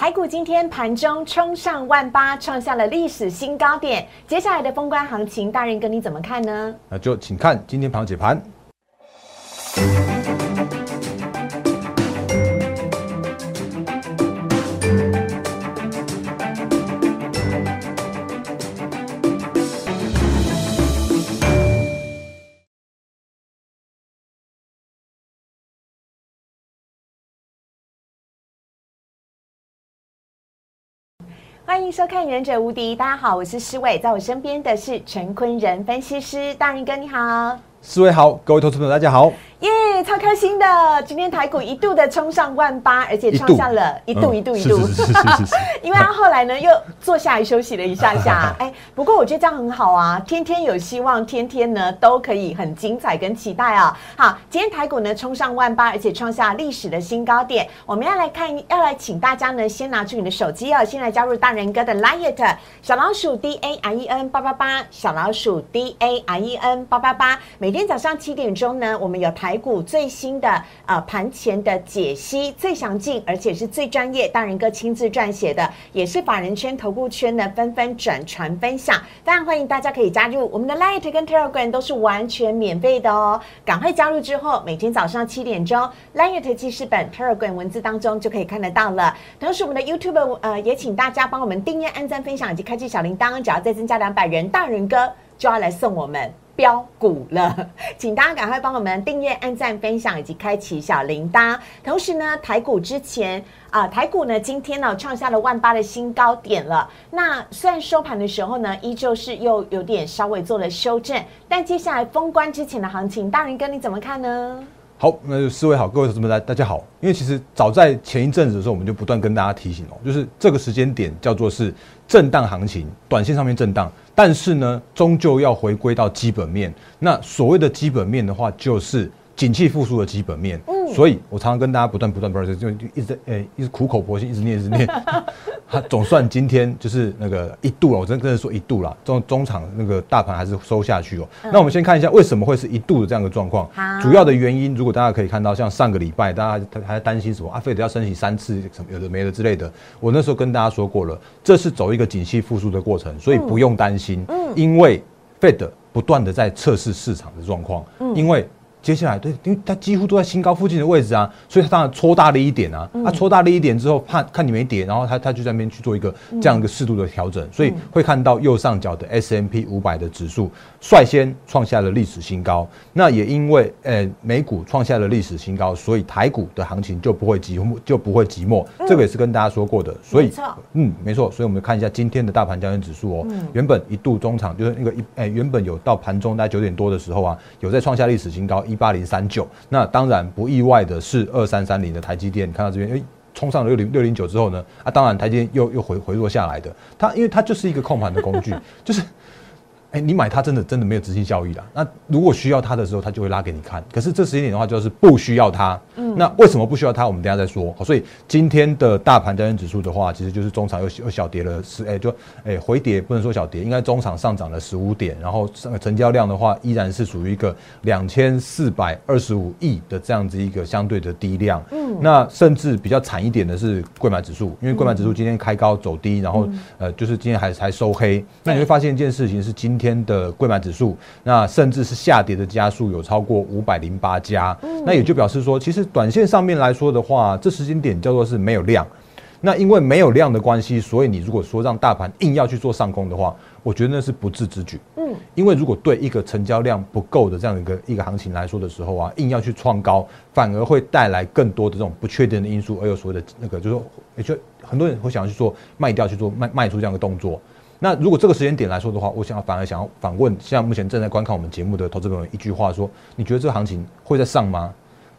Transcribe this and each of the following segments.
台股今天盘中冲上万八，创下了历史新高点。接下来的封关行情，大人哥你怎么看呢？那就请看今天盘解盘。欢迎收看《忍者无敌》，大家好，我是施伟，在我身边的是陈坤仁分析师，大人哥你好，四位好，各位投资朋友大家好。耶，超开心的！今天台股一度的冲上万八，而且创下了一度一度一度，因为他后来呢又坐下来休息了一下下。哎，不过我觉得这样很好啊，天天有希望，天天呢都可以很精彩跟期待啊。好，今天台股呢冲上万八，而且创下历史的新高点。我们要来看，要来请大家呢先拿出你的手机哦，先来加入大人哥的 Liet 小老鼠 D A R E N 八八八，小老鼠 D A R E N 八八八。每天早上七点钟呢，我们有台。台股最新的呃盘前的解析最详尽，而且是最专业，大人哥亲自撰写的，也是法人圈、投顾圈的纷纷转传分享。当然欢迎大家可以加入我们的 Light 跟 Telegram 都是完全免费的哦，赶快加入之后，每天早上七点钟 Light 记事本 Telegram 文字当中就可以看得到了。同时我们的 YouTube 呃也请大家帮我们订阅、按赞、分享以及开启小铃铛，只要再增加两百人，大人哥就要来送我们。标股了，请大家赶快帮我们订阅、按赞、分享以及开启小铃铛。同时呢，台股之前啊，台股呢今天呢创下了万八的新高点了。那虽然收盘的时候呢，依旧是又有点稍微做了修正，但接下来封关之前的行情，大人哥你怎么看呢？好，那就四位好，各位同志们大大家好。因为其实早在前一阵子的时候，我们就不断跟大家提醒哦，就是这个时间点叫做是震荡行情，短线上面震荡。但是呢，终究要回归到基本面。那所谓的基本面的话，就是景气复苏的基本面。嗯，所以我常常跟大家不断不断不断就就一直诶，一直苦口婆心，一直念一直念。它总算今天就是那个一度了，我真真的说一度了。中中场那个大盘还是收下去哦。那我们先看一下为什么会是一度的这样的状况。主要的原因，如果大家可以看到，像上个礼拜大家还在担心什么啊，费德要升息三次，什么有的没的之类的。我那时候跟大家说过了，这是走一个景气复苏的过程，所以不用担心。嗯，因为费德不断的在测试市场的状况。嗯，因为。接下来，对，因为它几乎都在新高附近的位置啊，所以它当然搓大了一点啊。它搓大了一点之后，怕看你没跌，然后它它就在那边去做一个这样一个适度的调整，所以会看到右上角的 S M P 五百的指数率先创下了历史新高。那也因为呃美股创下了历史新高，所以台股的行情就不会寂寞，就不会寂寞。这个也是跟大家说过的。所以，嗯，没错。所以我们看一下今天的大盘交易指数哦，原本一度中场就是那个一哎原本有到盘中大概九点多的时候啊，有在创下历史新高。一八零三九，那当然不意外的是二三三零的台积电，看到这边，哎，冲上了六零六零九之后呢，啊，当然台积电又又回回落下来的，它因为它就是一个控盘的工具，就是。哎，你买它真的真的没有执行效益啦。那如果需要它的时候，它就会拉给你看。可是这时间点的话，就是不需要它。嗯，那为什么不需要它？我们等下再说。好，所以今天的大盘交易指数的话，其实就是中场又又小跌了十，哎，就哎回跌不能说小跌，应该中场上涨了十五点。然后成交量的话，依然是属于一个两千四百二十五亿的这样子一个相对的低量。嗯，那甚至比较惨一点的是贵买指数，因为贵买指数今天开高走低，然后呃，就是今天还还收黑。那你会发现一件事情是今天的贵买指数，那甚至是下跌的家数有超过五百零八家，那也就表示说，其实短线上面来说的话，这时间点叫做是没有量。那因为没有量的关系，所以你如果说让大盘硬要去做上攻的话，我觉得那是不智之举。嗯，因为如果对一个成交量不够的这样一个一个行情来说的时候啊，硬要去创高，反而会带来更多的这种不确定的因素，而有所谓的那个，就是说，也就很多人会想要去做卖掉，去做卖卖出这样的动作。那如果这个时间点来说的话，我想要反而想要反问，像目前正在观看我们节目的投资朋友一句话说：你觉得这个行情会在上吗？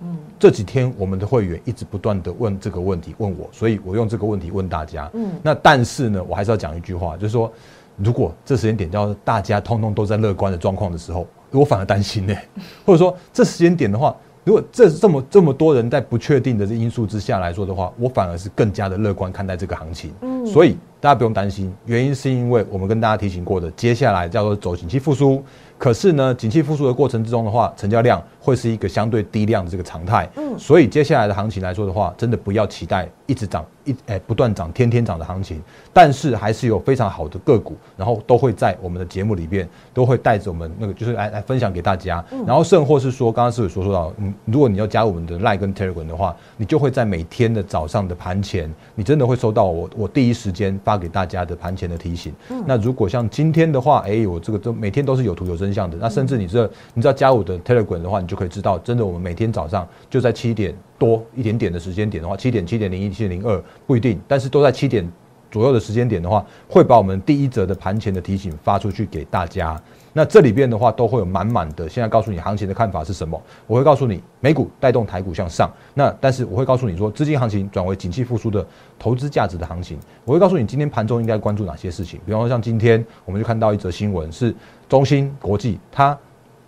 嗯，这几天我们的会员一直不断的问这个问题，问我，所以我用这个问题问大家。嗯，那但是呢，我还是要讲一句话，就是说，如果这时间点叫大家通通都在乐观的状况的时候，我反而担心呢。或者说这时间点的话，如果这这么这么多人在不确定的这因素之下来说的话，我反而是更加的乐观看待这个行情。嗯，所以。大家不用担心，原因是因为我们跟大家提醒过的，接下来叫做走景气复苏。可是呢，景气复苏的过程之中的话，成交量会是一个相对低量的这个常态。嗯，所以接下来的行情来说的话，真的不要期待一直涨一哎不断涨天天涨的行情。但是还是有非常好的个股，然后都会在我们的节目里边都会带着我们那个就是来来分享给大家。然后甚或是说，刚刚是有说说到，嗯，如果你要加入我们的 Line 跟 Telegram 的话，你就会在每天的早上的盘前，你真的会收到我我第一时间发给大家的盘前的提醒。那如果像今天的话，哎，我这个都每天都是有图有真相的。那甚至你这你知道加我的 Telegram 的话，你就可以知道，真的我们每天早上就在七点多一点点的时间点的话，七点七点零一七点零二不一定，但是都在七点左右的时间点的话，会把我们第一则的盘前的提醒发出去给大家。那这里边的话都会有满满的，现在告诉你行情的看法是什么？我会告诉你美股带动台股向上，那但是我会告诉你说资金行情转为景气复苏的投资价值的行情。我会告诉你今天盘中应该关注哪些事情，比方说像今天我们就看到一则新闻是中芯国际它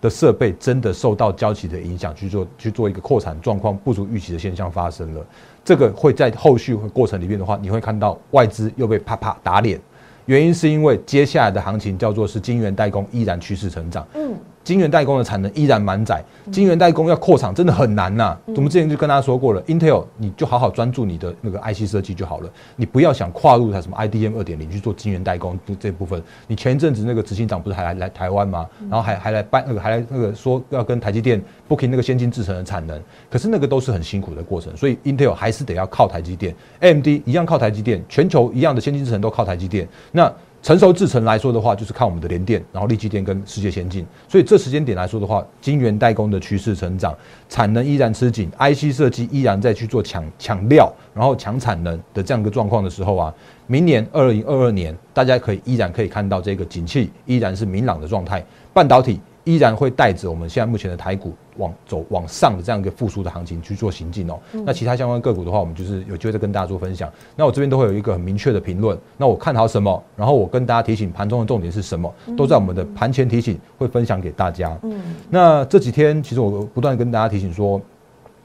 的设备真的受到交期的影响去做去做一个扩产状况不足预期的现象发生了，这个会在后续过程里面的话，你会看到外资又被啪啪打脸。原因是因为接下来的行情叫做是晶圆代工依然趋势成长。嗯。晶圆代工的产能依然满载，晶圆代工要扩厂真的很难呐。我们之前就跟大家说过了，Intel 你就好好专注你的那个 IC 设计就好了，你不要想跨入它什么 IDM 二点零去做晶圆代工这部分。你前一阵子那个执行长不是还来来台湾吗？然后还还来办那个还来那个说要跟台积电 booking 那个先进制程的产能，可是那个都是很辛苦的过程，所以 Intel 还是得要靠台积电，AMD 一样靠台积电，全球一样的先进制程都靠台积电。那成熟制程来说的话，就是看我们的联电，然后立积电跟世界先进。所以这时间点来说的话，晶圆代工的趋势成长，产能依然吃紧，IC 设计依然在去做抢抢料，然后抢产能的这样一个状况的时候啊，明年二零二二年，大家可以依然可以看到这个景气依然是明朗的状态，半导体。依然会带着我们现在目前的台股往走往上的这样一个复苏的行情去做行进哦。那其他相关个股的话，我们就是有机会再跟大家做分享。那我这边都会有一个很明确的评论。那我看好什么，然后我跟大家提醒盘中的重点是什么，都在我们的盘前提醒会分享给大家。嗯，那这几天其实我不断跟大家提醒说，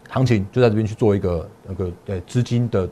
行情就在这边去做一个那个呃资金的。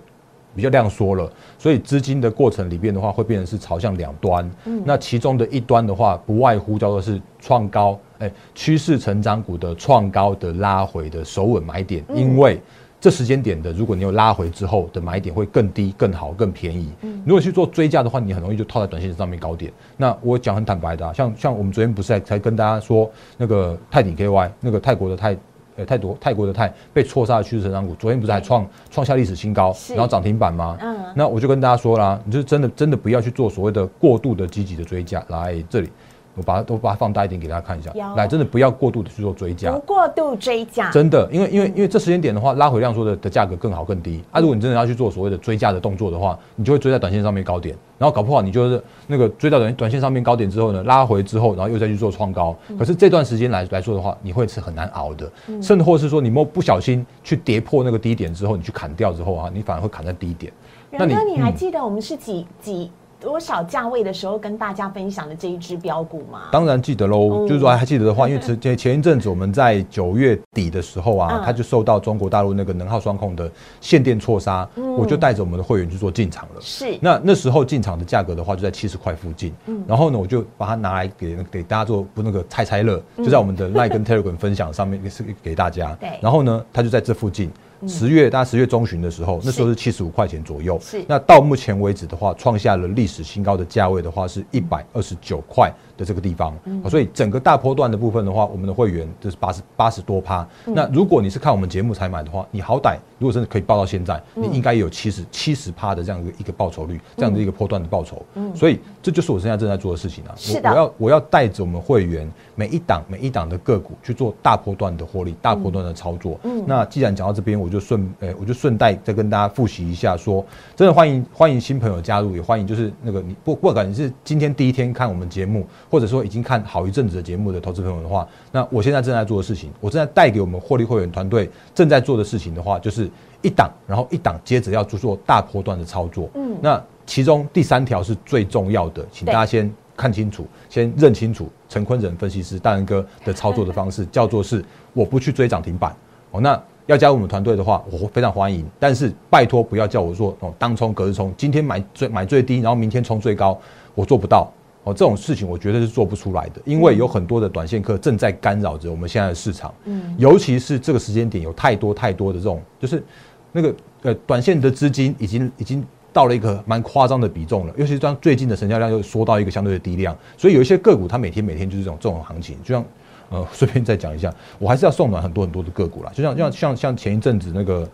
比较量缩了，所以资金的过程里边的话，会变成是朝向两端。嗯，那其中的一端的话，不外乎叫做是创高，哎，趋势成长股的创高的拉回的首稳买点。因为这时间点的，如果你有拉回之后的买点会更低、更好、更便宜。嗯，如果去做追加的话，你很容易就套在短线上面高点。那我讲很坦白的，啊像像我们昨天不是才才跟大家说那个泰鼎 KY 那个泰国的泰。呃，泰国泰国的泰被错杀的趋势成长股，昨天不是还创创下历史新高，然后涨停板吗？嗯，那我就跟大家说啦，你就真的真的不要去做所谓的过度的积极的追加，来这里。我把它都把它放大一点给大家看一下，来，真的不要过度的去做追加，不过度追加，真的，因为因为因为这时间点的话，拉回量说的的价格更好更低啊。如果你真的要去做所谓的追加的动作的话，你就会追在短线上面高点，然后搞不好你就是那个追到短短线上面高点之后呢，拉回之后，然后又再去做创高。可是这段时间来来说的话，你会是很难熬的，甚至或是说你莫不小心去跌破那个低点之后，你去砍掉之后啊，你反而会砍在低点。那你你还记得我们是几几？多少价位的时候跟大家分享的这一只标股吗？当然记得喽，就是说还记得的话，因为 前前一阵子我们在九月底的时候啊，它就受到中国大陆那个能耗双控的限电错杀，我就带着我们的会员去做进场了。是，那那时候进场的价格的话就在七十块附近，然后呢，我就把它拿来给给大家做不那个猜猜乐，就在我们的 Line 跟 Telegram 分享上面也是给大家。对，然后呢，它就在这附近。十月大概十月中旬的时候，那时候是七十五块钱左右。是，那到目前为止的话，创下了历史新高的价位的话，是一百二十九块。的这个地方，所以整个大波段的部分的话，我们的会员就是八十八十多趴。那如果你是看我们节目才买的话，你好歹如果真的可以报到现在，你应该有七十七十趴的这样一个一个报酬率，这样的一个波段的报酬。所以这就是我现在正在做的事情啊。是的，我要我要带着我们会员每一档每一档的个股去做大波段的获利，大波段的操作。嗯，那既然讲到这边，我就顺诶，我就顺带再跟大家复习一下，说真的欢迎欢迎新朋友加入，也欢迎就是那个你不不管你是今天第一天看我们节目。或者说已经看好一阵子的节目的投资朋友的话，那我现在正在做的事情，我正在带给我们获利会员团队正在做的事情的话，就是一档，然后一档接着要做做大波段的操作。嗯，那其中第三条是最重要的，请大家先看清楚，先认清楚陈坤仁分析师大仁哥的操作的方式，叫做是我不去追涨停板。哦，那要加入我们团队的话，我非常欢迎。但是拜托不要叫我做哦当冲、隔日冲，今天买最买最低，然后明天冲最高，我做不到哦。这种事情我绝对是做不出来的，因为有很多的短线客正在干扰着我们现在的市场。嗯，尤其是这个时间点，有太多太多的这种，就是那个呃短线的资金已经已经到了一个蛮夸张的比重了。尤其是当最近的成交量又缩到一个相对的低量，所以有一些个股它每天每天就是这种这种行情，就像。呃，顺便再讲一下，我还是要送暖很多很多的个股啦，就像像像像前一阵子那个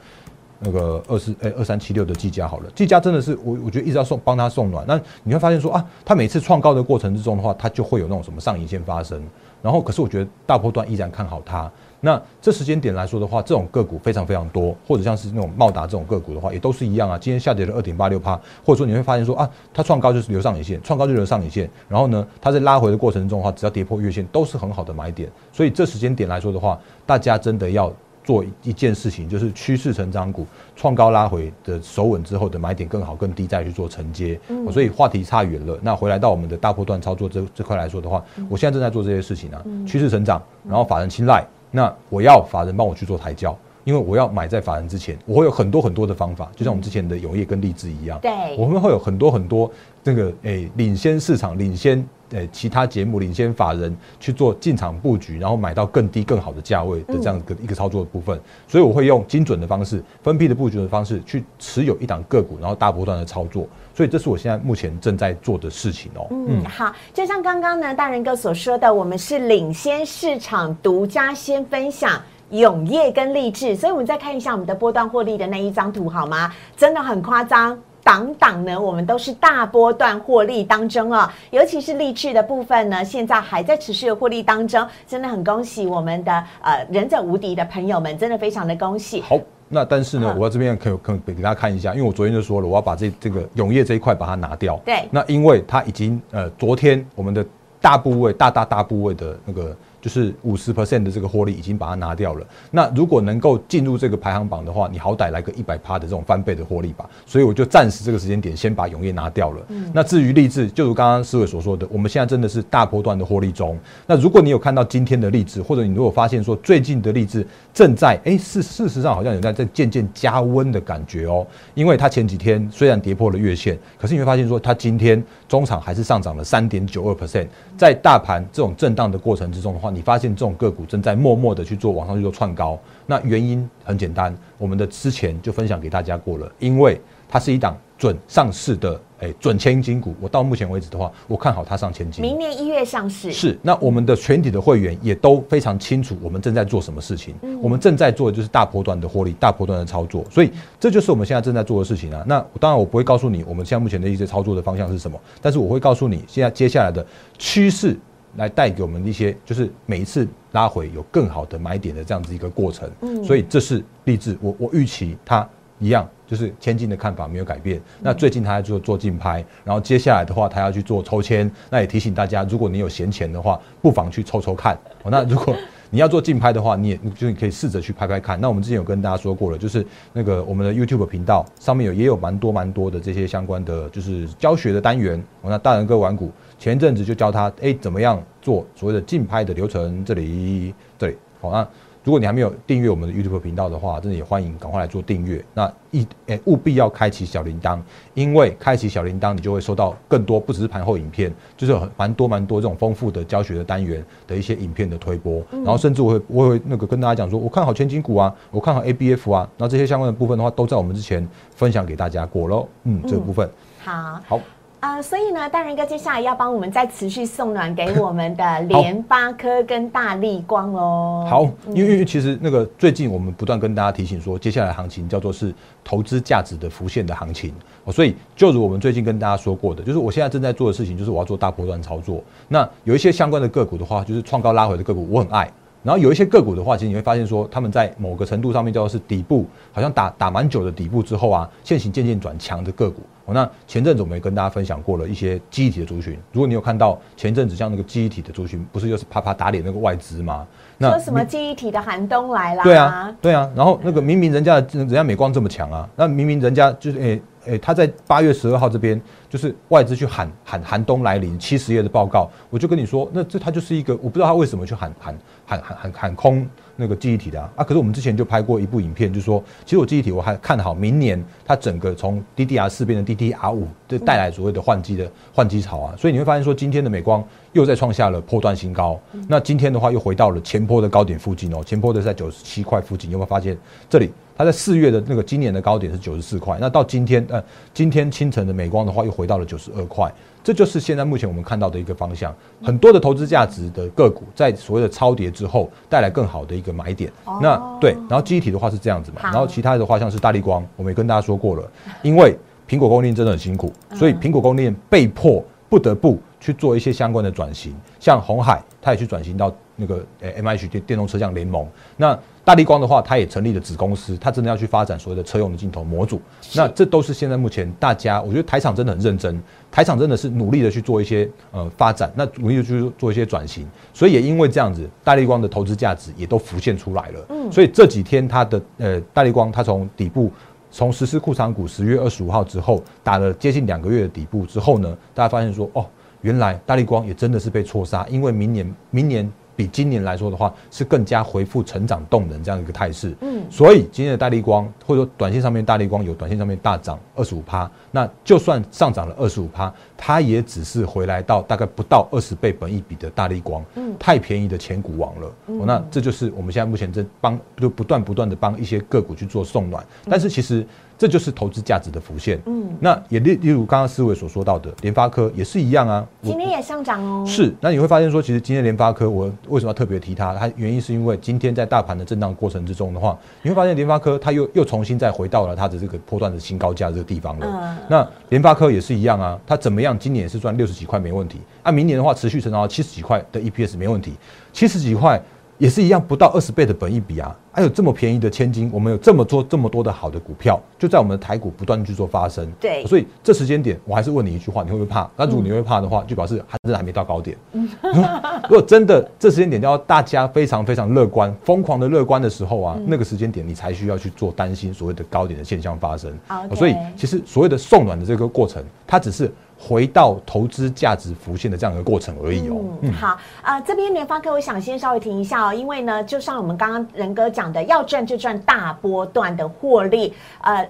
那个二四哎二三七六的技嘉好了，技嘉真的是我我觉得一直要送帮他送暖，那你会发现说啊，他每次创高的过程之中的话，他就会有那种什么上影线发生，然后可是我觉得大波段依然看好它。那这时间点来说的话，这种个股非常非常多，或者像是那种茂达这种个股的话，也都是一样啊。今天下跌了二点八六趴，或者说你会发现说啊，它创高就是留上影线，创高就留上影线，然后呢，它在拉回的过程中的话，只要跌破月线，都是很好的买点。所以这时间点来说的话，大家真的要做一件事情，就是趋势成长股创高拉回的守稳之后的买点更好更低，再去做承接。所以话题差远了。那回来到我们的大波段操作这这块来说的话，我现在正在做这些事情啊，趋势成长，然后法人青睐。那我要法人帮我去做抬轿，因为我要买在法人之前，我会有很多很多的方法，就像我们之前的永业跟励志一样，对，我们会有很多很多这个诶领先市场、领先诶其他节目、领先法人去做进场布局，然后买到更低更好的价位的这样的一个操作的部分，所以我会用精准的方式、分批的布局的方式去持有一档个股，然后大波段的操作。所以这是我现在目前正在做的事情哦。嗯，好，就像刚刚呢大人哥所说的，我们是领先市场，独家先分享永业跟励志，所以我们再看一下我们的波段获利的那一张图好吗？真的很夸张，档档呢我们都是大波段获利当中哦，尤其是励志的部分呢，现在还在持续的获利当中，真的很恭喜我们的呃忍者无敌的朋友们，真的非常的恭喜。好。那但是呢，我这边可以可给大家看一下，因为我昨天就说了，我要把这这个永业这一块把它拿掉。对。那因为它已经呃，昨天我们的大部位大大大部位的那个。就是五十 percent 的这个获利已经把它拿掉了。那如果能够进入这个排行榜的话，你好歹来个一百趴的这种翻倍的获利吧。所以我就暂时这个时间点先把永业拿掉了。那至于励志，就如刚刚思伟所说的，我们现在真的是大波段的获利中。那如果你有看到今天的励志，或者你如果发现说最近的励志正在哎事事实上好像有在在渐渐加温的感觉哦，因为它前几天虽然跌破了月线，可是你会发现说它今天中场还是上涨了三点九二 percent。在大盘这种震荡的过程之中的话，你发现这种个股正在默默的去做往上去做窜高，那原因很简单，我们的之前就分享给大家过了，因为它是一档准上市的。哎，准千金股，我到目前为止的话，我看好它上千金。明年一月上市。是，那我们的全体的会员也都非常清楚，我们正在做什么事情。我们正在做的就是大波段的获利，大波段的操作。所以这就是我们现在正在做的事情啊。那当然我不会告诉你，我们现在目前的一些操作的方向是什么，但是我会告诉你，现在接下来的趋势来带给我们一些，就是每一次拉回有更好的买点的这样子一个过程。嗯，所以这是励志，我我预期它一样。就是千金的看法没有改变。那最近他在做做竞拍，然后接下来的话，他要去做抽签。那也提醒大家，如果你有闲钱的话，不妨去抽抽看。那如果你要做竞拍的话，你也就你可以试着去拍拍看。那我们之前有跟大家说过了，就是那个我们的 YouTube 频道上面有也有蛮多蛮多的这些相关的就是教学的单元。我那大人哥玩股前一阵子就教他哎怎么样做所谓的竞拍的流程，这里这里好那。如果你还没有订阅我们的 YouTube 频道的话，真的也欢迎赶快来做订阅。那一诶务必要开启小铃铛，因为开启小铃铛，你就会收到更多不只是盘后影片，就是很蛮多蛮多这种丰富的教学的单元的一些影片的推播。然后甚至我会我会那个跟大家讲说，我看好千金股啊，我看好 ABF 啊，那这些相关的部分的话，都在我们之前分享给大家过喽。嗯，这个部分好好。啊，所以呢，大仁哥接下来要帮我们再持续送暖给我们的联发科跟大力光哦。好，因为因为其实那个最近我们不断跟大家提醒说，接下来行情叫做是投资价值的浮现的行情哦，所以就如我们最近跟大家说过的，就是我现在正在做的事情，就是我要做大波段操作。那有一些相关的个股的话，就是创高拉回的个股，我很爱。然后有一些个股的话，其实你会发现说，他们在某个程度上面叫做是底部，好像打打蛮久的底部之后啊，现行渐渐转强的个股。那前阵子我们也跟大家分享过了一些记忆体的族群。如果你有看到前阵子像那个记忆体的族群，不是又是啪啪打脸那个外资吗？那什么记忆体的寒冬来了？对啊，对啊。然后那个明明人家人家美光这么强啊，那明明人家就是诶诶，他在八月十二号这边就是外资去喊喊寒冬来临，七十页的报告，我就跟你说，那这他就是一个我不知道他为什么去喊喊喊喊喊喊空那个记忆体的啊。啊，可是我们之前就拍过一部影片，就是说，其实我记忆体我还看好明年它整个从 DDR 四变成 DDR 五，这带来所谓的换机的换机潮啊。所以你会发现说，今天的美光又在创下了破断新高。那今天的话又回到了前坡的高点附近哦，前坡的在九十七块附近，有没有发现这里？它在四月的那个今年的高点是九十四块，那到今天呃，今天清晨的美光的话又回到了九十二块，这就是现在目前我们看到的一个方向。很多的投资价值的个股在所谓的超跌之后带来更好的一个买点。那对，然后记忆体的话是这样子嘛，然后其他的话像是大力光，我们也跟大家说过了，因为苹果供应链真的很辛苦，所以苹果供应链被迫不得不去做一些相关的转型，像红海，它也去转型到那个呃 M H 电电动车辆联盟。那大力光的话，它也成立了子公司，它真的要去发展所谓的车用的镜头模组。那这都是现在目前大家，我觉得台厂真的很认真，台厂真的是努力的去做一些呃发展，那努力的去做一些转型。所以也因为这样子，大力光的投资价值也都浮现出来了。嗯，所以这几天它的呃大力光，它从底部从实施库藏股十月二十五号之后，打了接近两个月的底部之后呢，大家发现说哦，原来大力光也真的是被错杀，因为明年明年。比今年来说的话，是更加回复成长动能这样一个态势。嗯，所以今天的大力光或者说短线上面大力光有短线上面大涨二十五趴，那就算上涨了二十五趴，它也只是回来到大概不到二十倍本一比的大力光，嗯，太便宜的前股王了。那这就是我们现在目前在帮就不断不断的帮一些个股去做送暖，但是其实。这就是投资价值的浮现。嗯，那也例例如刚刚思维所说到的联发科也是一样啊，今天也上涨哦。是，那你会发现说，其实今天联发科我为什么要特别提它？它原因是因为今天在大盘的震荡过程之中的话，你会发现联发科它又又重新再回到了它的这个波段的新高价这个地方了。嗯，那联发科也是一样啊，它怎么样？今年也是赚六十几块没问题，按明年的话持续成长到七十几块的 EPS 没问题，七十几块。也是一样，不到二十倍的本益比啊！还有这么便宜的千金，我们有这么多这么多的好的股票，就在我们的台股不断去做发生。对，所以这时间点，我还是问你一句话：你会不会怕？那如果你会怕的话，就表示还真的还没到高点。如果真的这时间点要大家非常非常乐观、疯狂的乐观的时候啊，那个时间点你才需要去做担心所谓的高点的现象发生。所以其实所谓的送暖的这个过程，它只是。回到投资价值浮现的这样一个过程而已哦。嗯，好呃，这边联发科，我想先稍微停一下哦，因为呢，就像我们刚刚仁哥讲的，要赚就赚大波段的获利，呃，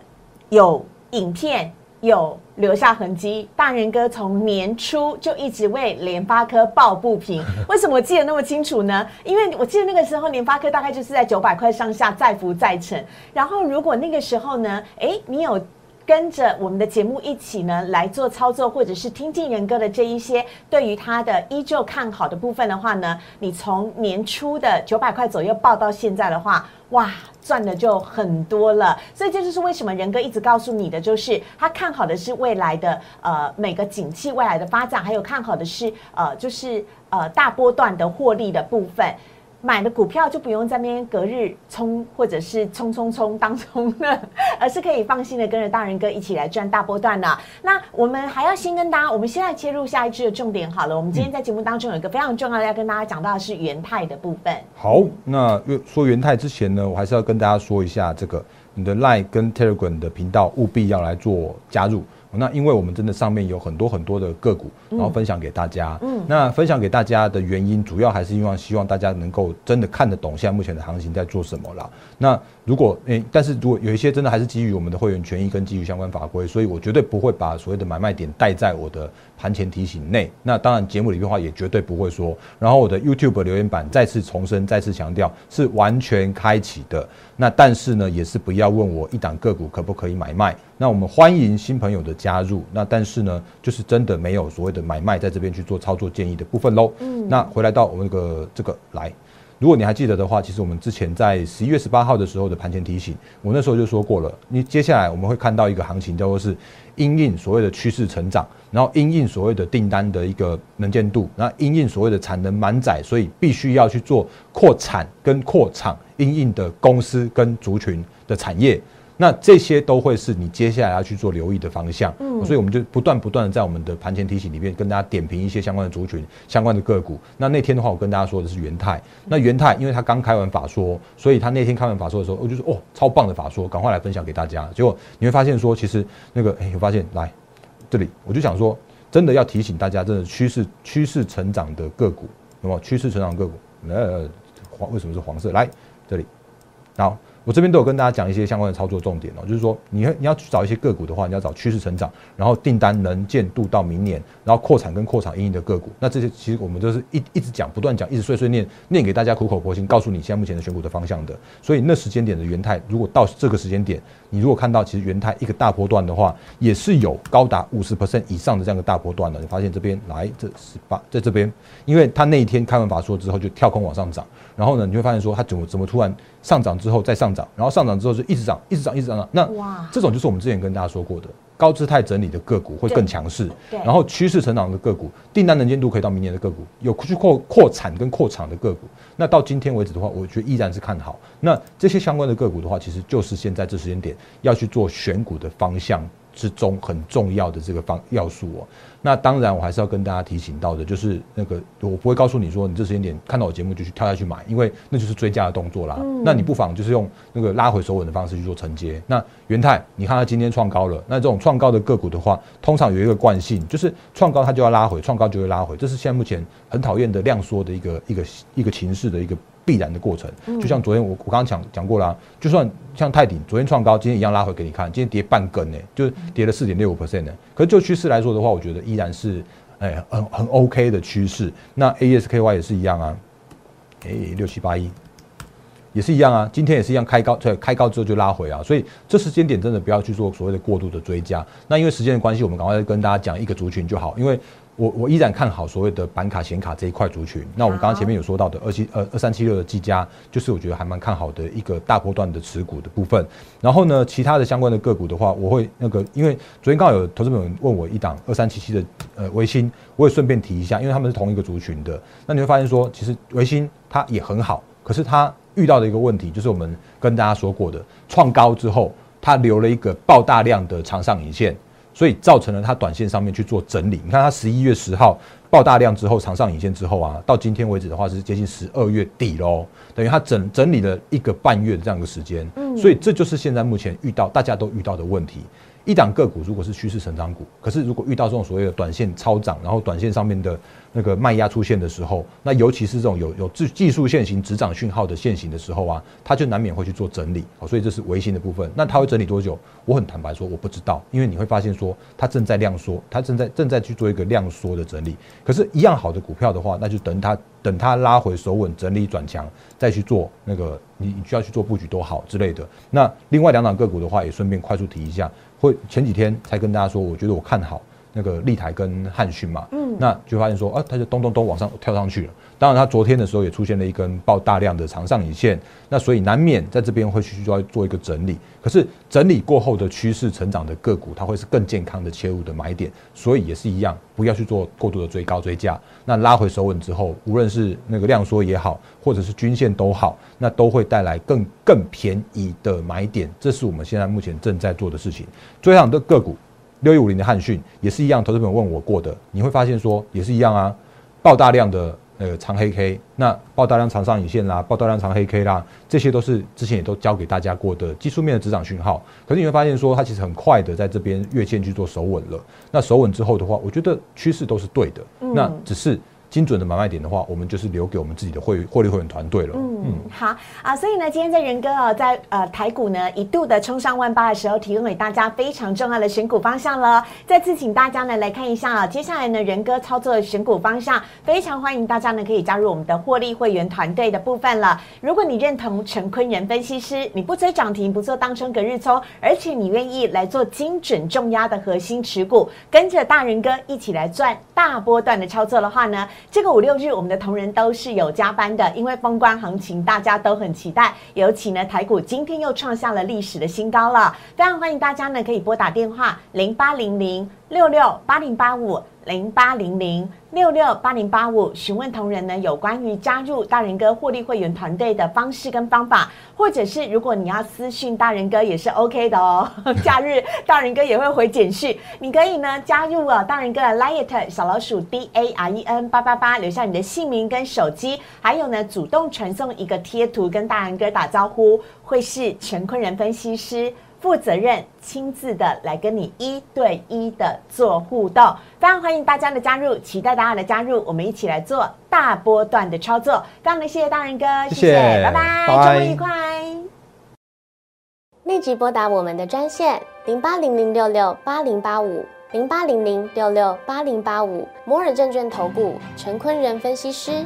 有影片有留下痕迹。大仁哥从年初就一直为联发科抱不平，为什么我记得那么清楚呢？因为我记得那个时候联发科大概就是在九百块上下再浮再沉，然后如果那个时候呢，哎，你有。跟着我们的节目一起呢来做操作，或者是听进人哥的这一些对于他的依旧看好的部分的话呢，你从年初的九百块左右报到现在的话，哇，赚的就很多了。所以这就是为什么人哥一直告诉你的，就是他看好的是未来的呃每个景气未来的发展，还有看好的是呃就是呃大波段的获利的部分。买的股票就不用在那边隔日冲，或者是冲冲冲当冲了，而是可以放心的跟着大人哥一起来赚大波段了。那我们还要先跟大家，我们现在切入下一支的重点好了。我们今天在节目当中有一个非常重要的要跟大家讲到的是元泰的部分。好，那说元泰之前呢，我还是要跟大家说一下，这个你的 Line 跟 Telegram 的频道务必要来做加入。那因为我们真的上面有很多很多的个股，然后分享给大家。嗯，那分享给大家的原因，主要还是希望希望大家能够真的看得懂现在目前的行情在做什么了。那如果诶，但是如果有一些真的还是基于我们的会员权益跟基于相关法规，所以我绝对不会把所谓的买卖点带在我的盘前提醒内。那当然节目里面的话也绝对不会说。然后我的 YouTube 留言板再次重申，再次强调是完全开启的。那但是呢，也是不要问我一档个股可不可以买卖。那我们欢迎新朋友的加入。那但是呢，就是真的没有所谓的买卖在这边去做操作建议的部分喽。嗯。那回来到我们这个这个来，如果你还记得的话，其实我们之前在十一月十八号的时候的盘前提醒，我那时候就说过了。你接下来我们会看到一个行情，叫做是因应所谓的趋势成长，然后因应所谓的订单的一个能见度，那因应所谓的产能满载，所以必须要去做扩产跟扩厂。应应的公司跟族群的产业，那这些都会是你接下来要去做留意的方向。嗯，所以我们就不断不断的在我们的盘前提醒里面跟大家点评一些相关的族群、相关的个股。那那天的话，我跟大家说的是元泰。那元泰，因为他刚开完法说，所以他那天开完法说的时候，我就说哦，超棒的法说，赶快来分享给大家。结果你会发现说，其实那个哎，我发现来这里，我就想说，真的要提醒大家，真的趋势趋势成长的个股，那么趋势成长个股，呃，黄为什么是黄色？来。这里，好。我这边都有跟大家讲一些相关的操作重点哦，就是说，你你要去找一些个股的话，你要找趋势成长，然后订单能见度到明年，然后扩产跟扩产阴影的个股。那这些其实我们都是一一直讲，不断讲，一直碎碎念，念给大家苦口婆心，告诉你现在目前的选股的方向的。所以那时间点的元泰，如果到这个时间点，你如果看到其实元泰一个大波段的话，也是有高达五十 percent 以上的这样的大波段的。你发现这边来这十八在这边，因为它那一天开完法说之后就跳空往上涨。然后呢，你会发现说它怎么怎么突然上涨之后再上涨，然后上涨之后就一直涨，一直涨，一直涨。那这种就是我们之前跟大家说过的高姿态整理的个股会更强势，然后趋势成长的个股，订单能见度可以到明年的个股，有去扩扩产跟扩厂的个股。那到今天为止的话，我觉得依然是看好。那这些相关的个股的话，其实就是现在这时间点要去做选股的方向。之中很重要的这个方要素哦，那当然我还是要跟大家提醒到的，就是那个我不会告诉你说你这时间点看到我节目就去跳下去买，因为那就是追加的动作啦。那你不妨就是用那个拉回手稳的方式去做承接。那元泰，你看它今天创高了，那这种创高的个股的话，通常有一个惯性，就是创高它就要拉回，创高就会拉回，这是现在目前很讨厌的量缩的一个一个一个情势的一个。必然的过程，就像昨天我我刚刚讲讲过了，就算像泰鼎昨天创高，今天一样拉回给你看，今天跌半根呢，就是跌了四点六五 percent 呢。可是就趋势来说的话，我觉得依然是哎很很 OK 的趋势。那 ASKY 也是一样啊，哎六七八一也是一样啊，今天也是一样开高，对，开高之后就拉回啊。所以这时间点真的不要去做所谓的过度的追加。那因为时间的关系，我们赶快跟大家讲一个族群就好，因为。我我依然看好所谓的板卡显卡这一块族群。那我们刚刚前面有说到的二七呃二三七六的技嘉，就是我觉得还蛮看好的一个大波段的持股的部分。然后呢，其他的相关的个股的话，我会那个，因为昨天刚好有投资朋友问我一档二三七七的呃维新，我也顺便提一下，因为他们是同一个族群的。那你会发现说，其实维新它也很好，可是它遇到的一个问题，就是我们跟大家说过的，创高之后它留了一个爆大量的长上影线。所以造成了它短线上面去做整理。你看它十一月十号爆大量之后，长上影线之后啊，到今天为止的话是接近十二月底喽，等于它整整理了一个半月的这样一个时间。嗯，所以这就是现在目前遇到大家都遇到的问题。一档个股如果是趋势成长股，可是如果遇到这种所谓的短线超涨，然后短线上面的那个卖压出现的时候，那尤其是这种有有技技术线型止涨讯号的线型的时候啊，它就难免会去做整理。好，所以这是微型的部分。那它会整理多久？我很坦白说，我不知道，因为你会发现说它正在量缩，它正在正在去做一个量缩的整理。可是，一样好的股票的话，那就等它等它拉回手稳整理转强，再去做那个你你需要去做布局都好之类的。那另外两档个股的话，也顺便快速提一下。会前几天才跟大家说，我觉得我看好那个立台跟汉讯嘛，嗯，那就发现说啊，它就咚咚咚往上跳上去了。当然，它昨天的时候也出现了一根爆大量的长上影线，那所以难免在这边会去要做一个整理。可是整理过后的趋势成长的个股，它会是更健康的切入的买点，所以也是一样，不要去做过度的追高追价。那拉回手稳之后，无论是那个量缩也好，或者是均线都好，那都会带来更更便宜的买点。这是我们现在目前正在做的事情。最好的个股六一五零的汉讯也是一样，投资朋友问我过的，你会发现说也是一样啊，爆大量的。呃，长黑 K，那爆大量长上影线啦，爆大量长黑 K 啦，这些都是之前也都教给大家过的技术面的止涨讯号。可是你会发现说，它其实很快的在这边月线去做守稳了。那守稳之后的话，我觉得趋势都是对的。那只是。精准的买卖点的话，我们就是留给我们自己的会获利会员团队了。嗯，嗯好啊，所以呢，今天在仁哥哦，在呃台股呢一度的冲上万八的时候，提供给大家非常重要的选股方向了。再次请大家呢来看一下啊，接下来呢仁哥操作的选股方向，非常欢迎大家呢可以加入我们的获利会员团队的部分了。如果你认同陈坤仁分析师，你不追涨停，不做当冲隔日冲，而且你愿意来做精准重压的核心持股，跟着大仁哥一起来赚大波段的操作的话呢？这个五六日，我们的同仁都是有加班的，因为封关行情大家都很期待。尤其呢，台股今天又创下了历史的新高了，非常欢迎大家呢可以拨打电话零八零零六六八零八五。零八零零六六八零八五，询问同仁呢有关于加入大人哥获利会员团队的方式跟方法，或者是如果你要私讯大人哥也是 OK 的哦。假日大人哥也会回简讯，你可以呢加入啊大人哥的 Liet 小老鼠 D A R E N 八八八，留下你的姓名跟手机，还有呢主动传送一个贴图跟大人哥打招呼，会是全坤人分析师。负责任、亲自的来跟你一对一的做互动。非常欢迎大家的加入，期待大家的加入，我们一起来做大波段的操作。非常的谢谢大人哥，谢谢，拜拜，周末愉快。立即拨打我们的专线零八零零六六八零八五零八零零六六八零八五摩尔证券投顾陈坤仁分析师。